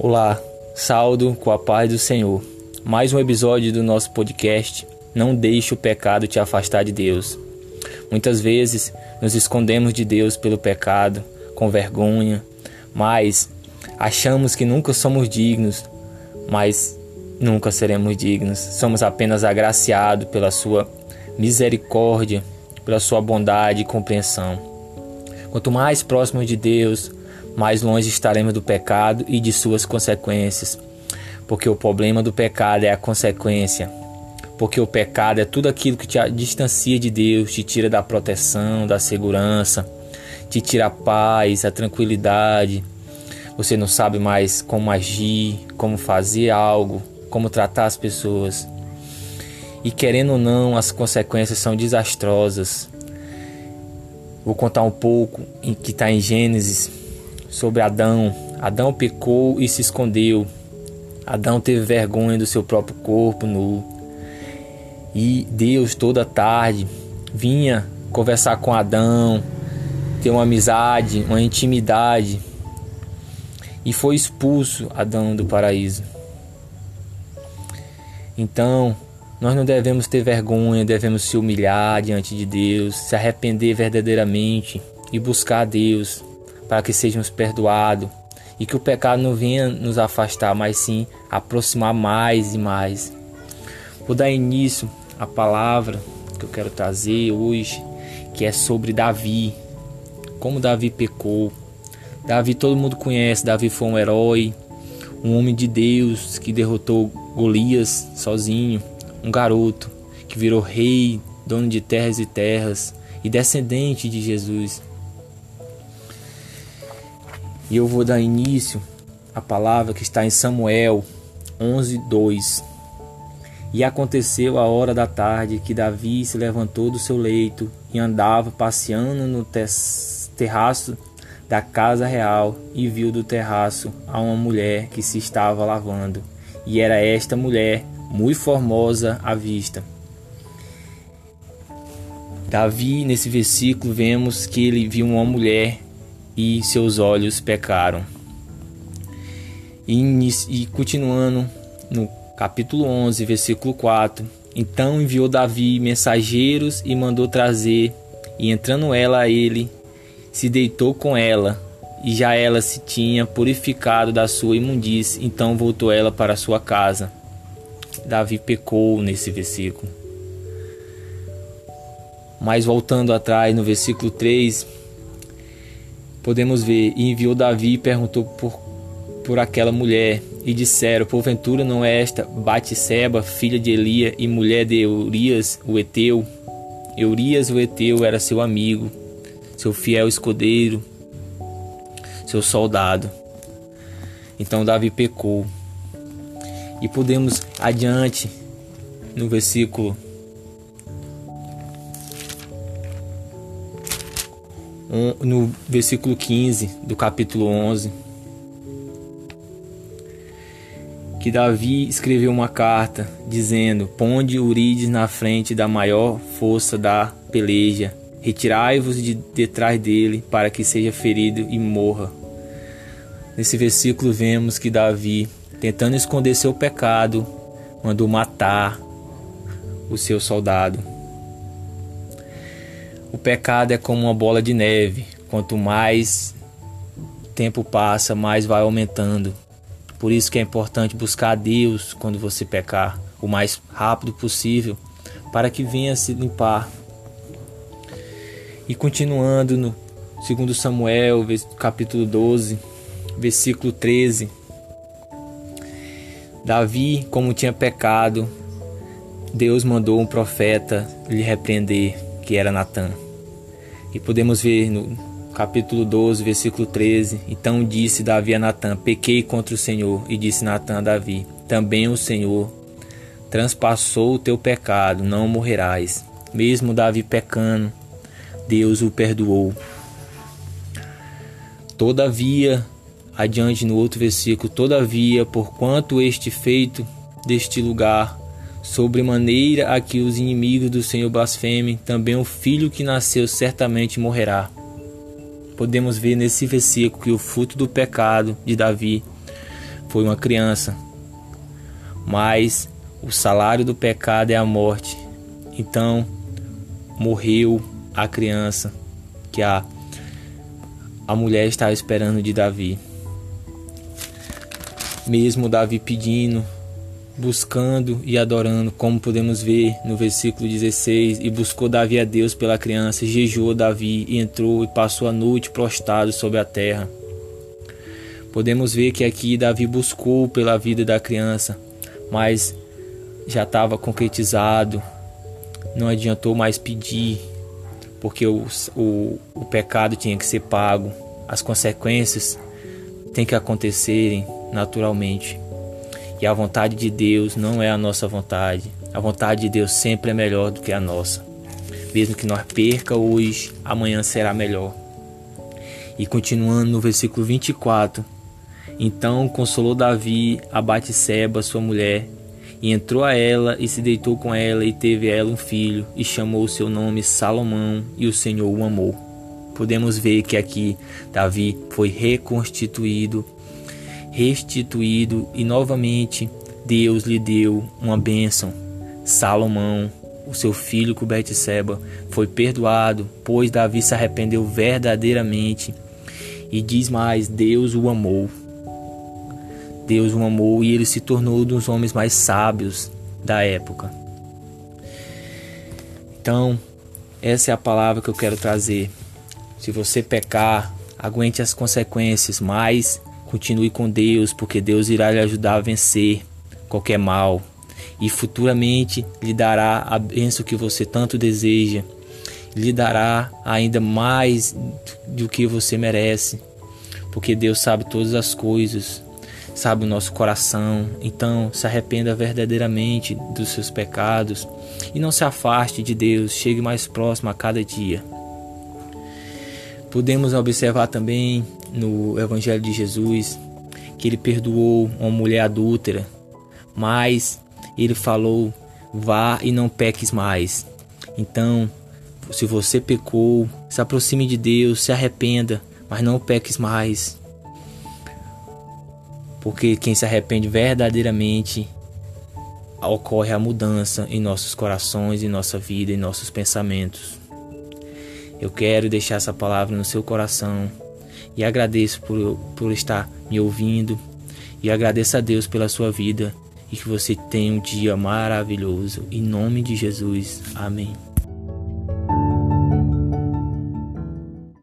Olá, saldo com a paz do Senhor. Mais um episódio do nosso podcast. Não deixe o pecado te afastar de Deus. Muitas vezes nos escondemos de Deus pelo pecado, com vergonha, mas achamos que nunca somos dignos, mas nunca seremos dignos. Somos apenas agraciados pela sua misericórdia, pela sua bondade e compreensão. Quanto mais próximos de Deus, mais longe estaremos do pecado e de suas consequências. Porque o problema do pecado é a consequência. Porque o pecado é tudo aquilo que te distancia de Deus, te tira da proteção, da segurança, te tira a paz, a tranquilidade. Você não sabe mais como agir, como fazer algo, como tratar as pessoas. E querendo ou não, as consequências são desastrosas. Vou contar um pouco em que está em Gênesis sobre Adão. Adão pecou e se escondeu. Adão teve vergonha do seu próprio corpo nu. E Deus toda tarde vinha conversar com Adão, ter uma amizade, uma intimidade. E foi expulso Adão do paraíso. Então, nós não devemos ter vergonha, devemos se humilhar diante de Deus, se arrepender verdadeiramente e buscar a Deus para que sejamos perdoados e que o pecado não venha nos afastar, mas sim aproximar mais e mais. Vou dar início à palavra que eu quero trazer hoje, que é sobre Davi. Como Davi pecou. Davi todo mundo conhece, Davi foi um herói, um homem de Deus que derrotou Golias sozinho, um garoto que virou rei, dono de terras e terras e descendente de Jesus. E eu vou dar início à palavra que está em Samuel 11:2. E aconteceu a hora da tarde que Davi se levantou do seu leito e andava passeando no terraço da casa real e viu do terraço a uma mulher que se estava lavando. E era esta mulher muito formosa à vista. Davi, nesse versículo, vemos que ele viu uma mulher e seus olhos pecaram. E, e continuando no capítulo 11, versículo 4: Então enviou Davi mensageiros e mandou trazer, e entrando ela a ele, se deitou com ela, e já ela se tinha purificado da sua imundície, então voltou ela para sua casa. Davi pecou nesse versículo. Mas voltando atrás no versículo 3, podemos ver: E enviou Davi e perguntou por, por aquela mulher. E disseram: Porventura não é esta Batseba, filha de Elia e mulher de Eurias, o Eteu? Eurias, o Eteu, era seu amigo, seu fiel escudeiro, seu soldado. Então Davi pecou. E podemos adiante no versículo no versículo 15 do capítulo 11, que Davi escreveu uma carta dizendo: Ponde Urides na frente da maior força da peleja, retirai-vos de detrás dele, para que seja ferido e morra. Nesse versículo vemos que Davi, tentando esconder seu pecado, mandou matar o seu soldado. O pecado é como uma bola de neve. Quanto mais tempo passa, mais vai aumentando. Por isso que é importante buscar a Deus quando você pecar, o mais rápido possível, para que venha se limpar. E continuando no 2 Samuel, capítulo 12, versículo 13. Davi, como tinha pecado, Deus mandou um profeta lhe repreender que era Natã. E podemos ver no capítulo 12, versículo 13: Então disse Davi a Natã: Pequei contra o Senhor. E disse Natã a Davi: Também o Senhor transpassou o teu pecado, não morrerás. Mesmo Davi pecando, Deus o perdoou. Todavia, adiante no outro versículo, todavia, porquanto este feito deste lugar Sobremaneira a que os inimigos do Senhor blasfemem, também o filho que nasceu certamente morrerá. Podemos ver nesse versículo que o fruto do pecado de Davi foi uma criança, mas o salário do pecado é a morte. Então morreu a criança que a, a mulher estava esperando de Davi. Mesmo Davi pedindo, buscando e adorando, como podemos ver no versículo 16, e buscou Davi a Deus pela criança, jejuou Davi e entrou e passou a noite prostrado sobre a terra. Podemos ver que aqui Davi buscou pela vida da criança, mas já estava concretizado, não adiantou mais pedir, porque o, o, o pecado tinha que ser pago, as consequências têm que acontecerem naturalmente. E a vontade de Deus não é a nossa vontade. A vontade de Deus sempre é melhor do que a nossa. Mesmo que nós perca hoje, amanhã será melhor. E continuando no versículo 24. Então consolou Davi a Batseba, sua mulher, e entrou a ela e se deitou com ela e teve ela um filho e chamou o seu nome Salomão e o Senhor o amou. Podemos ver que aqui Davi foi reconstituído restituído e novamente Deus lhe deu uma bênção. Salomão, o seu filho com Betseba, foi perdoado, pois Davi se arrependeu verdadeiramente. E diz mais, Deus o amou. Deus o amou e ele se tornou um dos homens mais sábios da época. Então, essa é a palavra que eu quero trazer. Se você pecar, aguente as consequências, mas Continue com Deus, porque Deus irá lhe ajudar a vencer qualquer mal e futuramente lhe dará a bênção que você tanto deseja, lhe dará ainda mais do que você merece, porque Deus sabe todas as coisas, sabe o nosso coração. Então, se arrependa verdadeiramente dos seus pecados e não se afaste de Deus, chegue mais próximo a cada dia. Podemos observar também no Evangelho de Jesus que ele perdoou uma mulher adúltera, mas ele falou: vá e não peques mais. Então, se você pecou, se aproxime de Deus, se arrependa, mas não peques mais. Porque quem se arrepende verdadeiramente ocorre a mudança em nossos corações, em nossa vida, em nossos pensamentos. Eu quero deixar essa palavra no seu coração e agradeço por, por estar me ouvindo e agradeço a Deus pela sua vida e que você tenha um dia maravilhoso. Em nome de Jesus. Amém.